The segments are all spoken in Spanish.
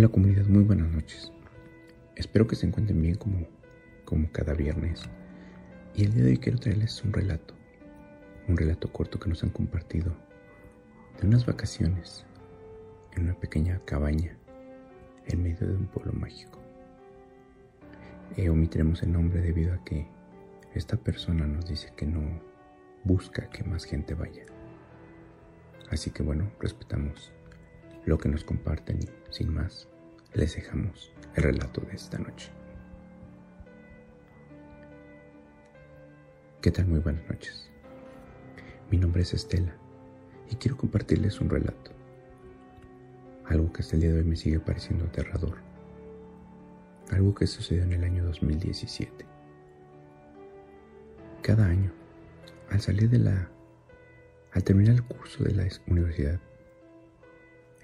Hola comunidad, muy buenas noches. Espero que se encuentren bien como, como cada viernes. Y el día de hoy quiero traerles un relato, un relato corto que nos han compartido de unas vacaciones en una pequeña cabaña en medio de un pueblo mágico. Eh, omitiremos el nombre debido a que esta persona nos dice que no busca que más gente vaya. Así que bueno, respetamos lo que nos comparten y sin más, les dejamos el relato de esta noche. ¿Qué tal? Muy buenas noches. Mi nombre es Estela y quiero compartirles un relato. Algo que hasta el día de hoy me sigue pareciendo aterrador. Algo que sucedió en el año 2017. Cada año, al salir de la... al terminar el curso de la universidad,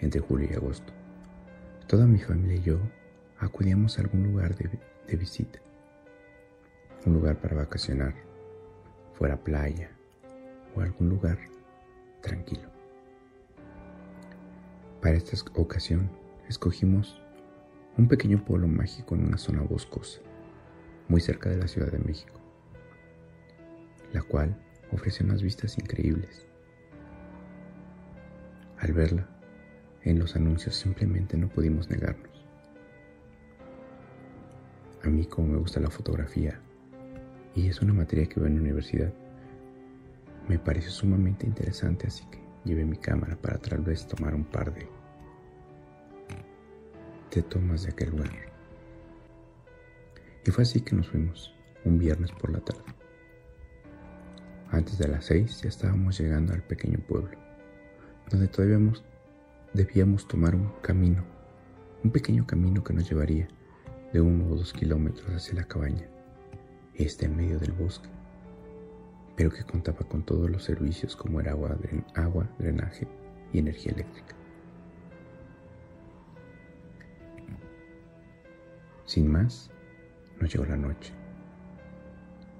entre julio y agosto. Toda mi familia y yo acudíamos a algún lugar de, visita, un lugar para vacacionar, fuera playa o algún lugar tranquilo. Para esta ocasión escogimos un pequeño pueblo mágico en una zona boscosa, muy cerca de la Ciudad de México, la cual ofrece unas vistas increíbles. Al verla, en los anuncios simplemente no pudimos negarnos. A mí como me gusta la fotografía y es una materia que veo en la universidad, me pareció sumamente interesante así que llevé mi cámara para tal vez tomar un par de, de tomas de aquel lugar. Y fue así que nos fuimos, un viernes por la tarde. Antes de las seis ya estábamos llegando al pequeño pueblo, donde todavía debíamos tomar un camino, un pequeño camino que nos llevaría de uno o dos kilómetros hacia la cabaña, este en medio del bosque, pero que contaba con todos los servicios como era agua, agua drenaje y energía eléctrica. Sin más, nos llegó la noche.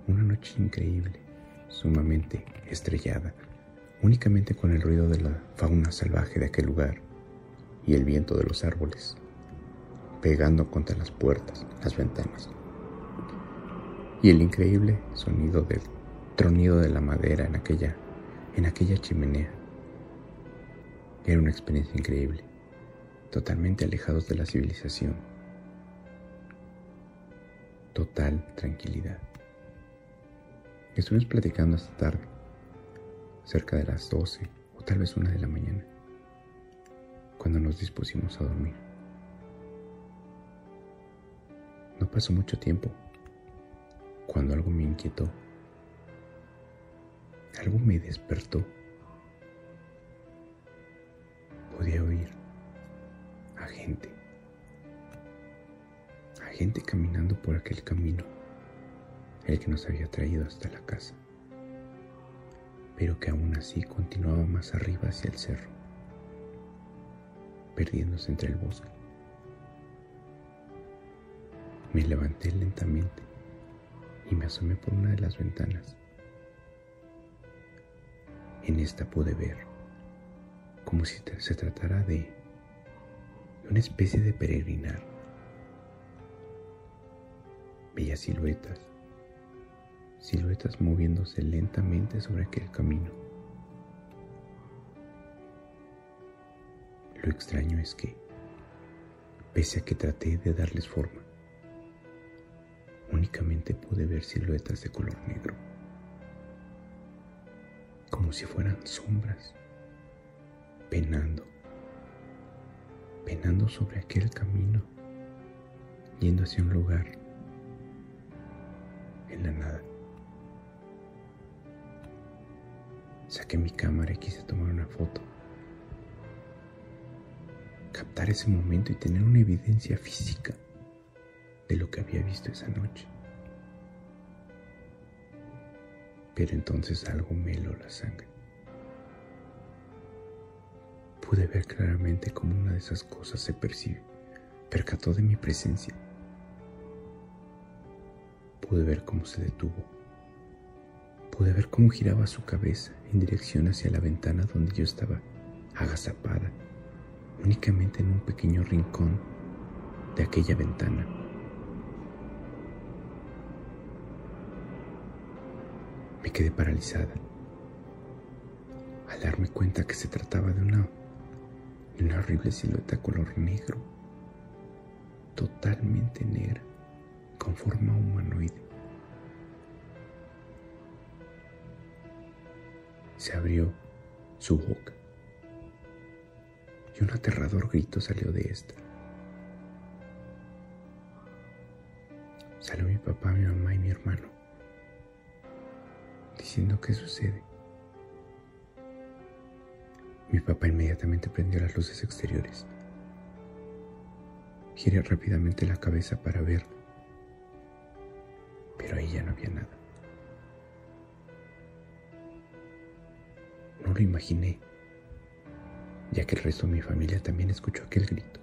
Una noche increíble, sumamente estrellada, únicamente con el ruido de la fauna salvaje de aquel lugar y el viento de los árboles, pegando contra las puertas, las ventanas, y el increíble sonido del tronido de la madera en aquella, en aquella chimenea. Era una experiencia increíble, totalmente alejados de la civilización. Total tranquilidad. Estuvimos platicando hasta tarde cerca de las 12 o tal vez una de la mañana, cuando nos dispusimos a dormir. No pasó mucho tiempo cuando algo me inquietó, algo me despertó. Podía oír a gente, a gente caminando por aquel camino, el que nos había traído hasta la casa pero que aún así continuaba más arriba hacia el cerro, perdiéndose entre el bosque. Me levanté lentamente y me asomé por una de las ventanas. En esta pude ver, como si se tratara de una especie de peregrinar, bellas siluetas siluetas moviéndose lentamente sobre aquel camino. Lo extraño es que, pese a que traté de darles forma, únicamente pude ver siluetas de color negro, como si fueran sombras, penando, penando sobre aquel camino, yendo hacia un lugar en la nada. Saqué mi cámara y quise tomar una foto. Captar ese momento y tener una evidencia física de lo que había visto esa noche. Pero entonces algo me heló la sangre. Pude ver claramente cómo una de esas cosas se percibe, percató de mi presencia. Pude ver cómo se detuvo Pude ver cómo giraba su cabeza en dirección hacia la ventana donde yo estaba agazapada, únicamente en un pequeño rincón de aquella ventana. Me quedé paralizada al darme cuenta que se trataba de una, de una horrible silueta color negro, totalmente negra, con forma humanoide. Se abrió su boca y un aterrador grito salió de esta. Salió mi papá, mi mamá y mi hermano, diciendo qué sucede. Mi papá inmediatamente prendió las luces exteriores. Giré rápidamente la cabeza para ver, pero ahí ya no había nada. No lo imaginé, ya que el resto de mi familia también escuchó aquel grito.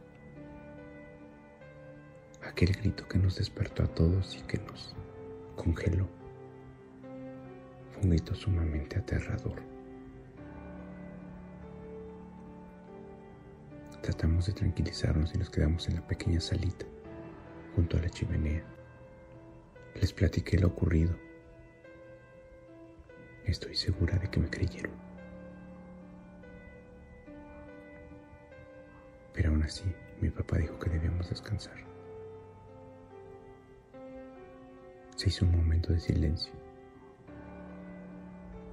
Aquel grito que nos despertó a todos y que nos congeló. Fue un grito sumamente aterrador. Tratamos de tranquilizarnos y nos quedamos en la pequeña salita, junto a la chimenea. Les platiqué lo ocurrido. Estoy segura de que me creyeron. Así, mi papá dijo que debíamos descansar. Se hizo un momento de silencio.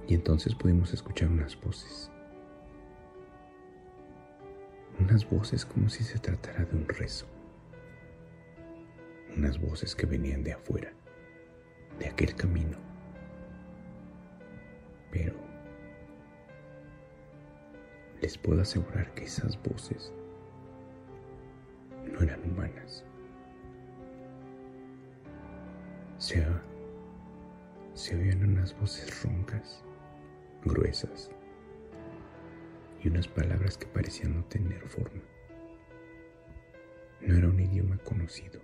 Y entonces pudimos escuchar unas voces unas voces como si se tratara de un rezo, unas voces que venían de afuera, de aquel camino. Pero les puedo asegurar que esas voces eran humanas. Se, se oían unas voces roncas, gruesas, y unas palabras que parecían no tener forma. No era un idioma conocido.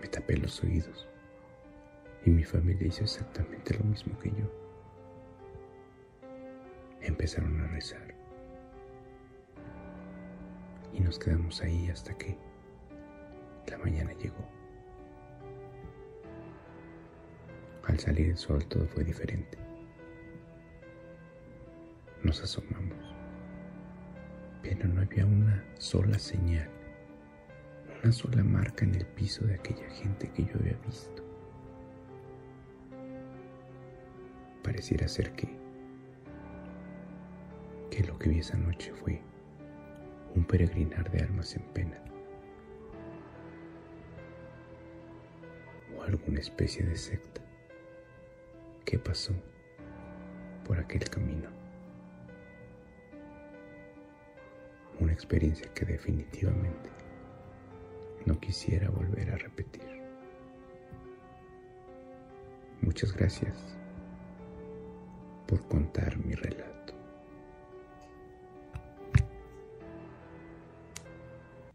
Me tapé los oídos y mi familia hizo exactamente lo mismo que yo. Empezaron a rezar y nos quedamos ahí hasta que la mañana llegó. Al salir el sol todo fue diferente. Nos asomamos, pero no había una sola señal, una sola marca en el piso de aquella gente que yo había visto. Pareciera ser que, que lo que vi esa noche fue peregrinar de almas en pena o alguna especie de secta que pasó por aquel camino. una experiencia que definitivamente no quisiera volver a repetir. Muchas gracias por contar mi relato.